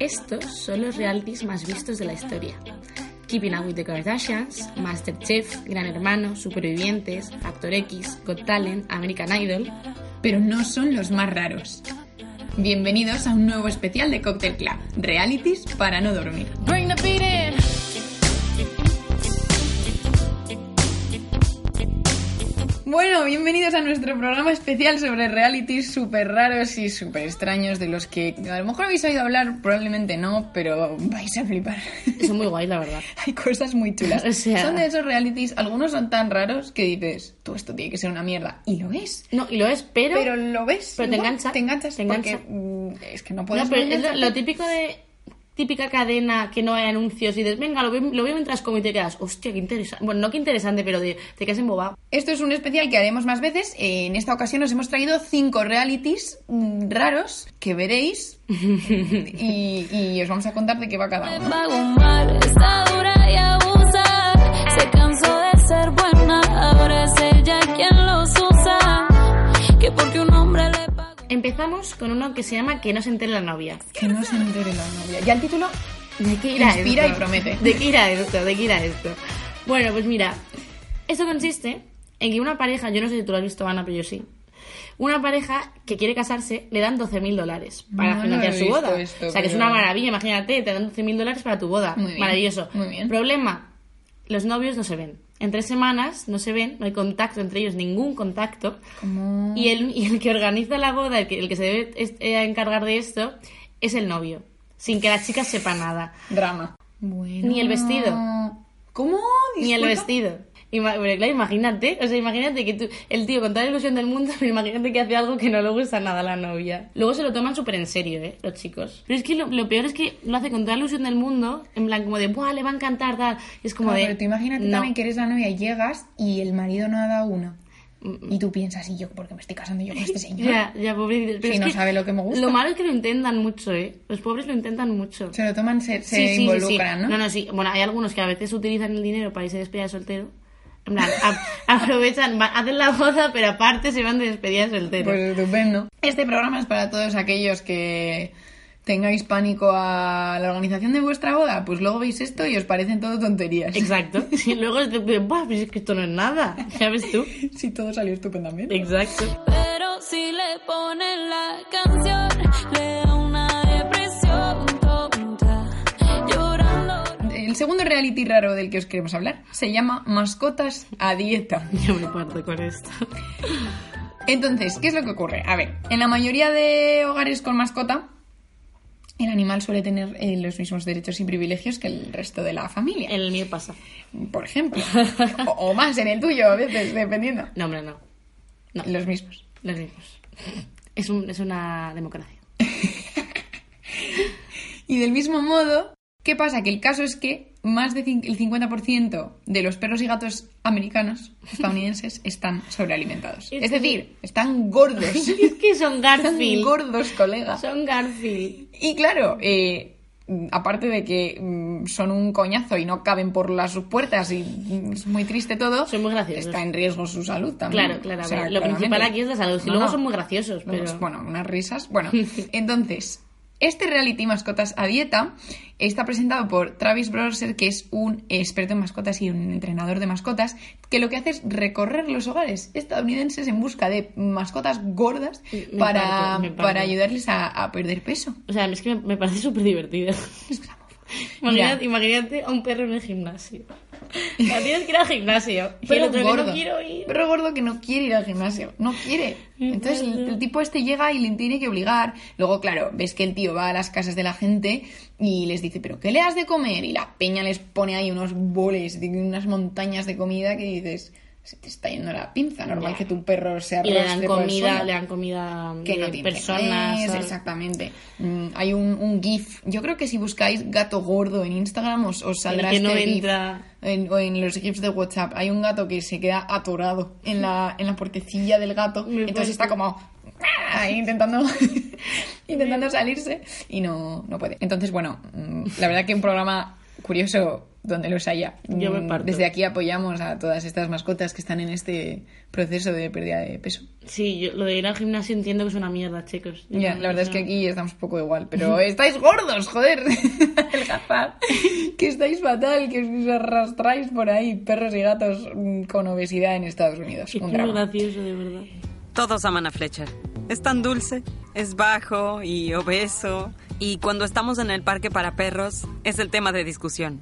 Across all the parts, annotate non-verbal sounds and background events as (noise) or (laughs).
Estos son los realities más vistos de la historia. Keeping Up with the Kardashians, Masterchef, Gran Hermano, Supervivientes, Factor X, Got Talent, American Idol. Pero no son los más raros. Bienvenidos a un nuevo especial de Cocktail Club, realities para no dormir. Bring the Bueno, bienvenidos a nuestro programa especial sobre realities súper raros y súper extraños de los que a lo mejor habéis oído hablar, probablemente no, pero vais a flipar. Son muy guay, la verdad. (laughs) Hay cosas muy chulas. O sea- Son de esos realities, algunos son tan raros que dices, tú esto tiene que ser una mierda. Y lo es. No, y lo es, pero... Pero lo ves. Pero te engancha, Te enganchas. te engancha. Porque, mm, es que no puedes No, pero es lo, lo típico de típica cadena que no hay anuncios y dices, venga, lo veo, lo veo mientras como y te quedas, hostia, qué interesante. Bueno, no qué interesante, pero de, te quedas embobado. Esto es un especial que haremos más veces. Eh, En esta ocasión os hemos traído cinco realities mm, raros que veréis y, y os vamos a contar de qué va cada uno. pago mal, está dura y abusa. Se cansó de ser buena, ahora es ella quien Empezamos con uno que se llama Que no se entere la novia. Que no se entere la novia. Ya el título ¿De qué irá Inspira esto? y promete. (laughs) ¿De qué irá esto? ¿De qué irá esto? Bueno, pues mira, esto consiste en que una pareja, yo no sé si tú lo has visto, Ana, pero yo sí. Una pareja que quiere casarse le dan 12.000 dólares para No financiar su boda. esto, o sea, que es una maravilla, imagínate, te dan 12.000 dólares para tu boda. Muy bien, Maravilloso. muy bien. Problema, los novios no se ven. En tres semanas no se ven, no hay contacto entre ellos, ningún contacto. Y el, y el que organiza la boda, el que, el que se debe es- eh, encargar de esto, es el novio. Sin que la chica sepa nada. Drama. Bueno. Ni el vestido. ¿Cómo? Ni el vestido. Ima- pero claro, imagínate, o sea, imagínate que tú, el tío con toda la ilusión del mundo, (laughs) pero imagínate que hace algo que no le gusta nada a la novia. Luego se lo toman súper en serio, ¿eh? Los chicos. Pero es que lo, lo peor es que lo hace con toda la ilusión del mundo, en plan como de, ¡buah, le va a encantar, tal! Y es como Claro, de... pero tú imagínate no. también que eres la novia y llegas y el marido no ha dado una. Y tú piensas, ¿y yo por qué me estoy casando yo con este señor? (laughs) Ya, ya, pobrecito. Pero Si no sabe lo que me gusta. Lo malo es que lo intentan mucho, ¿eh? Los pobres lo intentan mucho. Se lo toman, se, se sí, sí, involucran, sí. ¿no? No, no, sí. Bueno, hay algunos que a veces utilizan el dinero para irse de despedida de soltero. En plan, a- aprovechan, hacen la boda, pero aparte se van de despedida de soltero. Pues estupendo. Este programa es para todos aquellos que tengáis pánico a la organización de vuestra boda. Pues luego veis esto y os parecen todo tonterías. Exacto. (laughs) Y luego es de, "Buah, pues es que esto no es nada. (laughs) Ya ves tú. Si todo salió estupendamente. Exacto. Pero si le ponen la canción, le El segundo reality raro del que os queremos hablar se llama Mascotas a dieta. (laughs) Yo me parto con esto. Entonces, ¿qué es lo que ocurre? A ver, en la mayoría de hogares con mascota, el animal suele tener eh, los mismos derechos y privilegios que el resto de la familia. En el mío pasa. Por ejemplo. (laughs) o, o más en el tuyo, a veces, dependiendo. No, hombre, no. No, Los mismos. los mismos. Es, un, es una democracia. (laughs) Y del mismo modo, ¿qué pasa? Que el caso es que más del 50% de los perros y gatos americanos, estadounidenses, están sobrealimentados. Es Es que- decir, están gordos. (laughs) Es que son Están Garfield. gordos, colega. Son Garfield. Y claro, eh, aparte de que mm, son un coñazo y no caben por las puertas y mm, es muy triste todo, Son muy graciosos. está en riesgo su salud también. Claro, claro. O sea, lo claramente. principal aquí es la salud. Y No, luego no. son muy graciosos, pero... Bueno, unas risas. Bueno, (laughs) entonces, este reality Mascotas a Dieta está presentado por Travis Browser, que es un experto en mascotas y un entrenador de mascotas, que lo que hace es recorrer los hogares estadounidenses en busca de mascotas gordas Me para, parto, me parto. para ayudarles a, a perder peso. O sea, es que me, me parece súper divertido. Imagínate, imagínate a un perro en el gimnasio. La tienes que ir al gimnasio. Y el otro que gordo. no quiero ir. Pero gordo que no quiere ir al gimnasio. No quiere. Entonces el, el tipo este llega y le tiene que obligar. Luego, claro, ves que el tío va a las casas de la gente y les dice, ¿pero qué le has de comer? Y la peña les pone ahí unos boles, unas montañas de comida que dices, se te está yendo la pinza. Normal que tu perro se Y le dan comida, le dan comida que no tiene personas. exactamente. Mm, hay un, un GIF. Yo creo que si buscáis gato gordo en Instagram os, os saldrá que no este GIF. entra. En, o en los GIFs de WhatsApp. Hay un gato que se queda atorado en la, en la puertecilla del gato. Me Entonces está como ahí intentando, (laughs) intentando salirse y no, no puede. Entonces, bueno, mm, la verdad que un programa curioso donde los haya. Yo me Mm, parto. Desde aquí apoyamos a todas estas mascotas que están en este proceso de pérdida de peso. Sí, yo lo de ir al gimnasio entiendo que es una mierda, chicos. Ya, no- la verdad es que no- aquí estamos un poco igual, pero (laughs) estáis gordos, joder. (laughs) Adelgazad. que estáis fatal, que os arrastráis por ahí perros y gatos mm, con obesidad en Estados Unidos. Es Un muy drama. gracioso, de verdad. Todos aman a Fletcher. Es tan dulce, es bajo y obeso. Y cuando estamos en el parque para perros, es el tema de discusión.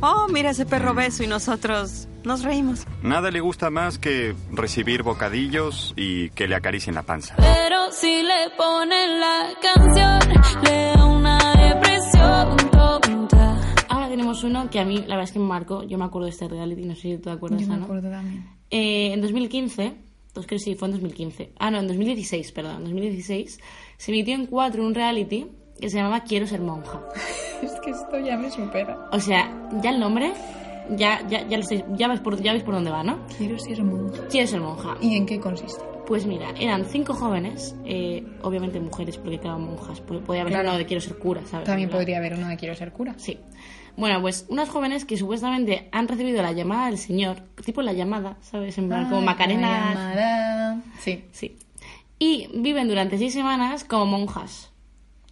Oh, mira ese perro obeso y nosotros nos reímos. Nada le gusta más que recibir bocadillos y que le acaricien la panza. Pero si le ponen la canción, le da una depresión tonta. Ahora tenemos uno que a mí, la verdad es que me marcó. Yo me acuerdo de este reality, no sé si tú te acuerdas, Yo me acuerdo también. Eh, en 2015, pues creo que sí, fue en 2015. Ah, no, en 2016, perdón. En 2016 se emitió en 4 un reality que se llamaba Quiero ser monja. (laughs) Es que esto ya me supera. O sea, ya el nombre, ya, ya, ya, lo sé- ya, ves por, ya veis por dónde va, ¿no? Quiero ser monja. Quiero ser monja. ¿Y en qué consiste? Pues mira, eran cinco jóvenes, eh, obviamente mujeres, porque quedaban monjas. Podía haber Claro. uno de quiero ser cura, ¿sabes? También podría haber uno de quiero ser cura. Sí. Bueno, pues unas jóvenes que supuestamente han recibido la llamada del Señor, tipo la llamada, ¿sabes? En plan, como Ay, Macarena. la llamada. Sí, Sí. Y viven durante seis semanas como monjas.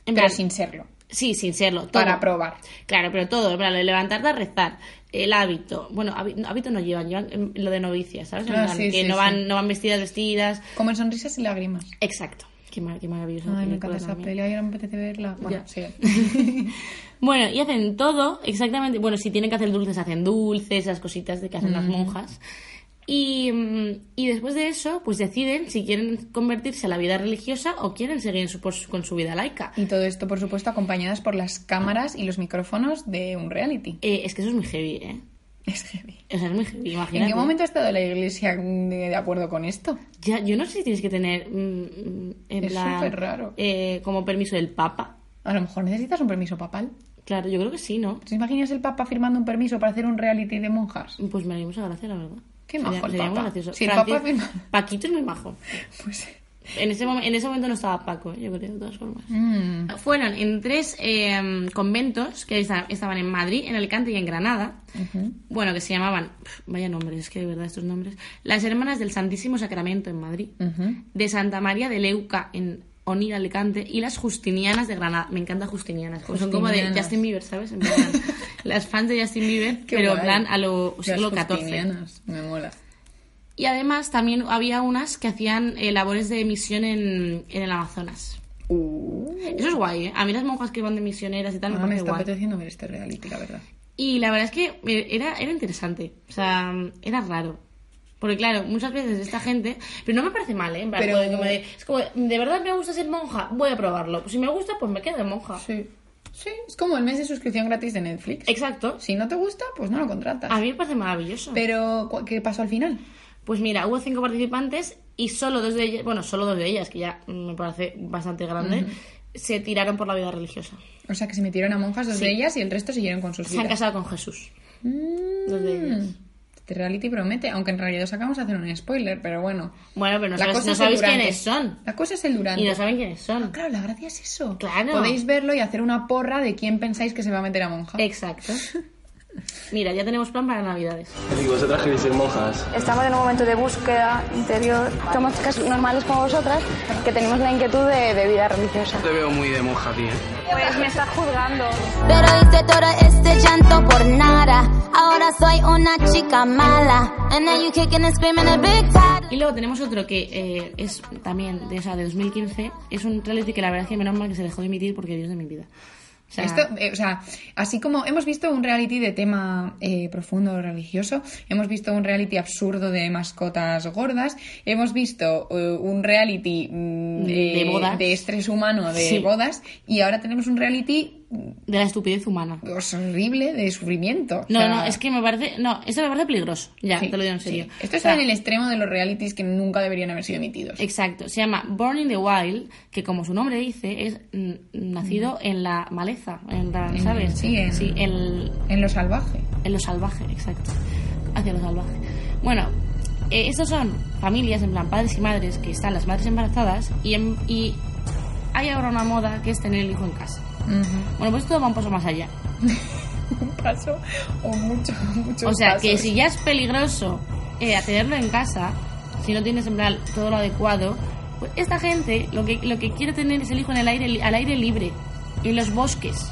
En pero plan- sin serlo. Sí, sin serlo. Todo. Para probar. Claro, pero todo. En plan, lo de levantarte a rezar. El hábito. Bueno, hábi- no, hábito no llevan, llevan em, lo de novicias, ¿sabes? Ah, sí, que sí, no, sí. van, no van vestidas, vestidas. Como en sonrisas y lágrimas. Exacto. Qué, mar- qué maravillosa Ay, me encanta esa peli. Ahora me apetece verla. Bueno, sí. (laughs) Bueno, y hacen todo exactamente. Bueno, si tienen que hacer dulces, hacen dulces, esas cositas de que hacen las monjas. Y, mm, y después de eso, pues deciden si quieren convertirse a la vida religiosa o quieren seguir en su- con su vida laica. Y todo esto, por supuesto, acompañadas por las cámaras y los micrófonos de un reality. Eh, es que eso es muy heavy, ¿eh? Es heavy. O sea, es muy heavy, ¿En imagínate. qué momento ha estado la iglesia de, de acuerdo con esto? Ya, yo no sé si tienes que tener, mm, mm, en Es súper raro. eh, como permiso del Papa. A lo mejor necesitas un permiso papal. Claro, yo creo que sí, ¿no? ¿Te imaginas el papa firmando un permiso para hacer un reality de monjas? Pues me haría mucha gracia, la verdad. Qué Sería- majo el sería muy Papa. el Paquito es muy majo. (laughs) Pues... En ese, momen- en ese momento no estaba Paco, ¿eh? yo creo, de todas formas. mm, Fueron en tres eh, conventos que esta- estaban en Madrid, en Alicante y en Granada. Bueno, que se llamaban, vaya nombres, es que de verdad estos nombres. Las Hermanas del Santísimo Sacramento en Madrid. De Santa María de Leuca en Onir, Alicante. Y las Justinianas de Granada. Me encanta Justinianas. Son como de. Justin Bieber, ¿sabes? En plan, (laughs) las fans de Justin Bieber, Qué pero en plan a lo siglo XIV. justinianas, Me mola. Y además también había unas que hacían eh, labores de misión en, en el Amazonas. Uh, Eso es guay, ¿eh? A mí las monjas que van de misioneras y tal me ahora me está guay. apeteciendo ver este reality, la verdad. Y la verdad es que eh, era, era interesante. O sea, era raro. Porque claro, muchas veces esta gente... Pero no me parece mal, ¿eh? En Pero- de- es como, de, ¿de verdad me gusta ser monja? Voy a probarlo. Pues si me gusta, pues me quedo de monja. Sí. Sí, es como el mes de suscripción gratis de Netflix. Exacto. Si no te gusta, pues no lo contratas. A mí me parece maravilloso. Pero, ¿cu- ¿qué pasó al final? Pues mira, hubo cinco participantes y solo dos de ellas, bueno, solo dos de ellas, que ya me parece bastante grande, se tiraron por la vida religiosa. O sea, que se metieron a monjas dos Sí. de ellas y el resto siguieron con sus Se han vidas. casado con Jesús. Mm. Dos de ellas. Este reality promete, aunque en realidad os acabamos de hacer un spoiler, pero bueno. Bueno, pero no, sabes- no sabéis quiénes son. La cosa es el durante. Y no saben quiénes son. Claro, la gracia es eso. Claro. Podéis verlo y hacer una porra de quién pensáis que se va a meter a monja. Exacto. (laughs) Mira, ya tenemos plan para Navidades. ¿Y vosotras queréis ser monjas? Estamos en un momento de búsqueda interior. Somos chicas normales como vosotras que tenemos la inquietud de, de vida religiosa. Te veo muy de monja, tía. Pues me estás juzgando. Pero hice todo este llanto por nada. Ahora soy una chica mala. And now you kicking and screaming a big. Y luego tenemos otro que eh, es también de esa de 2015. Es un reality que la verdad es que menos mal que se dejó de emitir porque Dios de mi vida. O sea, Esto, eh, o sea, así como hemos visto un reality de tema eh, profundo religioso, hemos visto un reality absurdo de mascotas gordas, hemos visto eh, un reality mm, De eh, bodas. de estrés humano de Sí. bodas y ahora tenemos un reality De la estupidez humana. pues, horrible de sufrimiento. O No, sea, no, es que me parece. No, esto me parece peligroso. Ya, sí, te lo digo en serio. sí. Esto O está sea, en el extremo de los realities que nunca deberían haber sido emitidos. Exacto, se llama Born in the Wild, que como su nombre dice, es mm, nacido en la maleza, en la, ¿sabes? sí, en- sí, en, En lo salvaje. en lo salvaje, exacto. Hacia lo salvaje. Bueno, eh, estos son familias, en plan padres y madres, que están las madres embarazadas y, en- y hay ahora una moda que es tener el hijo en casa. Bueno, pues esto va un paso más allá. (laughs) Un paso o mucho, mucho O sea, que si ya es peligroso eh, tenerlo en casa, si no tienes en plan todo lo adecuado, pues esta gente lo que, lo que quiere tener es el hijo en el aire, al aire libre, en los bosques.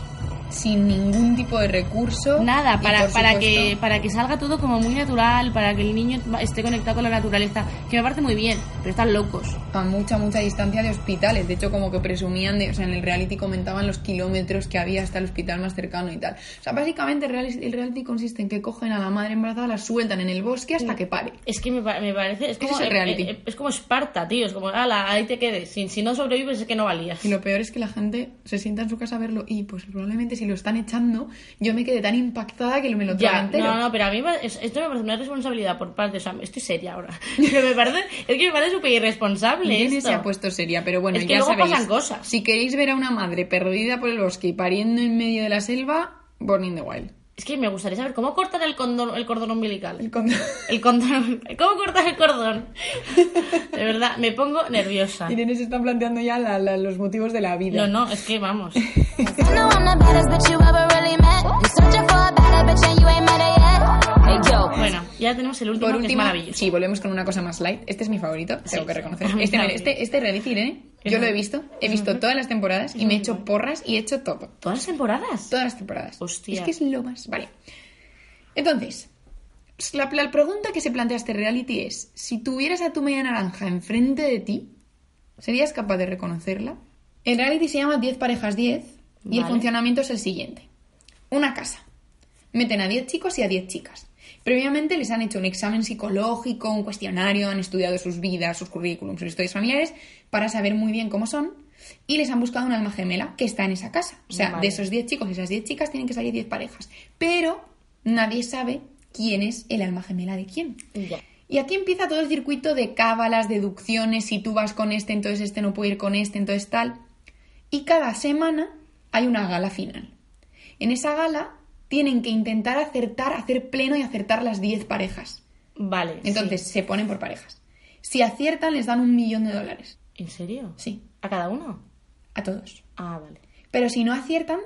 Sin ningún tipo de recurso. Nada, para, para, supuesto, que, para que salga todo como muy natural, para que el niño esté conectado con la naturaleza, que me parece muy bien, pero están locos. a mucha, mucha distancia de hospitales. De hecho, como que presumían de, o sea, en el reality comentaban los kilómetros que había hasta el hospital más cercano y tal. O sea, básicamente el reality, consiste en que cogen a la madre embarazada, la sueltan en el bosque hasta que pare. Es que me, pa- me parece. Es como, es el reality. eh, eh, es como Esparta, tío. Es como, ala, ahí te quedes. Si, si no sobrevives, es que no valías. Y lo peor es que la gente se sienta en su casa a verlo y pues probablemente si lo están echando, yo me quedé tan impactada que me lo trago Ya, entero. no, no, pero a mí me- esto me parece una responsabilidad por parte, o sea, estoy seria ahora. (laughs) Pero me parece, es que me parece súper irresponsable ¿Quién esto. se ha puesto seria? Pero bueno, Es que ya luego sabéis. pasan cosas. Si queréis ver a una madre perdida por el bosque y pariendo en medio de la selva, Born in the Wild. Es que me gustaría saber cómo cortar el, condón, el cordón umbilical. El con- El cordón, (laughs) ¿cómo cortar el cordón? De verdad, me pongo nerviosa. Irene se está planteando ya la- la- los motivos de la vida. No, no, es que vamos. (laughs) Bueno, ya tenemos el último, Por que es último, maravilloso. sí, volvemos con una cosa más light. Este es mi favorito, tengo que reconocer. Este, también. este, este reality, Irene, yo lo he visto. He visto todas las temporadas y me he hecho porras y he hecho todo. ¿Todas las temporadas? Todas las temporadas. Hostia. Es que es lo más. Vale. Entonces, la, la pregunta que se plantea este reality es: si tuvieras a tu media naranja enfrente de ti, ¿serías capaz de reconocerla? El reality se llama 10 parejas 10 y el funcionamiento es el siguiente: una casa. Meten a 10 chicos y a 10 chicas. Previamente les han hecho un examen psicológico, un cuestionario, han estudiado sus vidas, sus currículums, sus historias familiares para saber muy bien cómo son y les han buscado un alma gemela que está en esa casa. O sea, Vale. de esos 10 chicos y esas 10 chicas tienen que salir 10 parejas. Pero nadie sabe quién es el alma gemela de quién. Ya. Y aquí empieza todo el circuito de cábalas, deducciones, si tú vas con este, entonces este no puede ir con este, entonces tal. Y cada semana hay una gala final. En esa gala tienen que intentar acertar, hacer pleno y acertar las 10 parejas. Vale. Entonces se ponen por parejas. Si aciertan les dan un millón de dólares. ¿En serio? Sí, ¿A cada uno? a todos. Ah, vale. Pero si no aciertan,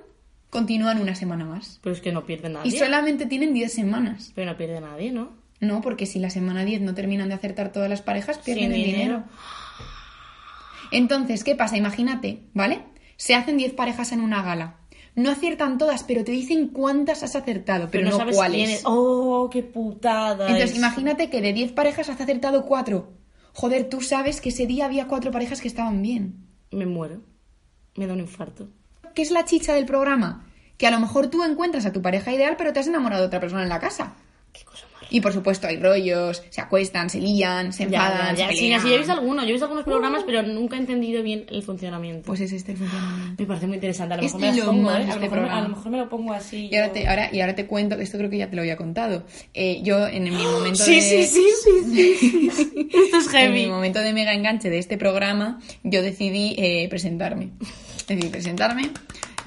continúan una semana más. Pero es que no pierde nadie. Y solamente tienen 10 semanas. Pero no pierde nadie, ¿no? No, porque si la semana 10 no terminan de acertar todas las parejas, pierden Sin el dinero. dinero. Entonces, ¿qué pasa? Imagínate, ¿vale? Se hacen 10 parejas en una gala. No aciertan todas, pero te dicen cuántas has acertado, pero, no, sabes cuáles. quién es. Oh, qué putada. Entonces, es. imagínate que de 10 parejas has acertado 4. Joder, tú sabes que ese día había 4 parejas que estaban bien. Me muero. Me da un infarto. ¿Qué es la chicha del programa? Que a lo mejor tú encuentras a tu pareja ideal, pero te has enamorado de otra persona en la casa. Qué cosa. Y por supuesto hay rollos, se acuestan, se lían, se Ya, enfadan, ya, ya. se Sí, pelean. sí, yo he visto algunos. Yo he visto algunos programas, pero nunca he entendido bien el funcionamiento. Pues es este el funcionamiento. me parece muy interesante. A lo mejor me lo pongo, más ¿eh? de A lo, este mejor, me- a programa. lo mejor me lo pongo así. Y ahora te, ahora, y ahora te cuento, esto creo que ya te lo había contado. Eh, yo en mi momento Sí, de... sí, sí, sí, sí, sí. (laughs) Esto es En mi momento de mega enganche de este programa, yo decidí eh, presentarme. Decidí presentarme,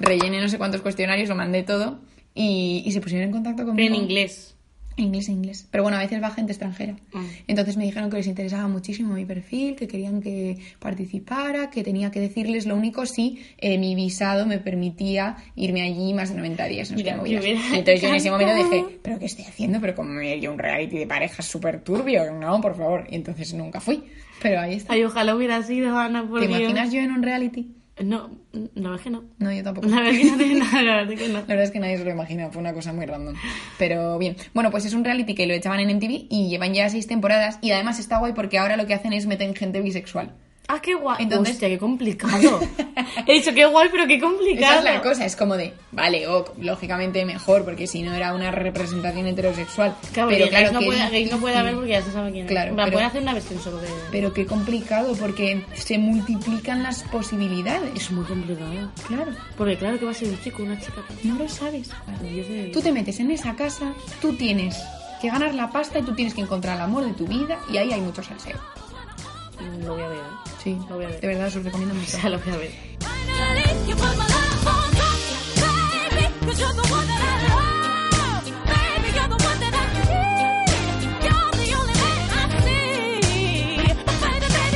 rellené no sé cuántos cuestionarios, lo mandé todo y, y se pusieron en contacto conmigo. Pero en inglés. Inglés, inglés. Pero bueno, a veces va gente extranjera. Ah. Entonces me dijeron que les interesaba muchísimo mi perfil, que querían que participara, que tenía que decirles lo único si eh, mi visado me permitía irme allí más de 90 días. No Mira, Entonces yo en ese momento dije, ¿pero qué estoy haciendo? ¿Pero como me yo un reality de parejas súper turbio? No, por favor. Y entonces nunca fui. Pero ahí está. Ay, ojalá hubiera sido, Ana, por ¿Te Dios. imaginas yo en un reality? No, la verdad es que no. No, yo tampoco. La verdad es que no tiene (laughs) nada, la verdad es que no. La verdad es que nadie se lo imagina, fue una cosa muy random. Pero bien, bueno, pues es un reality que lo echaban en MTV y llevan ya seis temporadas y además está guay porque ahora lo que hacen es meter gente bisexual. Ah, qué guay. Entonces- Hostia, qué complicado. (laughs) He dicho qué guay, pero qué complicado. Esa es la cosa, es como de, vale, ok, lógicamente mejor, porque si no era una representación heterosexual. Claro, pero claro no, que puede, no puede haber porque ya se sabe quién Claro, es. Pero- pueden hacer una versión solo de... Pero qué complicado, porque se multiplican las posibilidades. Es muy complicado. Claro, Porque claro que va a ser un chico, una chica. no lo sabes. Tú te metes en esa casa, tú tienes que ganar la pasta y tú tienes que encontrar el amor de tu vida y ahí hay mucho salseo. Lo voy a ver. Sí, Lo voy a ver. de verdad os lo recomiendo O mucho. sea, lo voy a ver.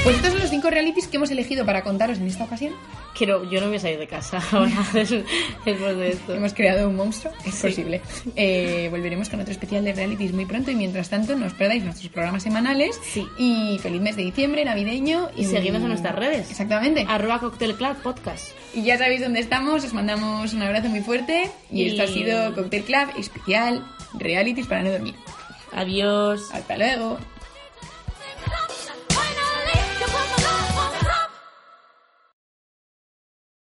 Pues realities que hemos elegido para contaros en esta ocasión. Quiero, yo no voy a salir de casa (laughs) ahora des- después de esto. Hemos creado un monstruo, es posible. Eh, volveremos con otro especial de realities muy pronto y mientras tanto no os perdáis nuestros programas semanales. Sí. Y feliz mes de diciembre, navideño. Y seguidnos en nuestras redes. Exactamente. Arroba Cocktail Club Podcast. Y ya sabéis dónde estamos, os mandamos un abrazo muy fuerte. Y, Y- esto ha sido Cocktail Club especial realities para no dormir. Adiós. Hasta luego.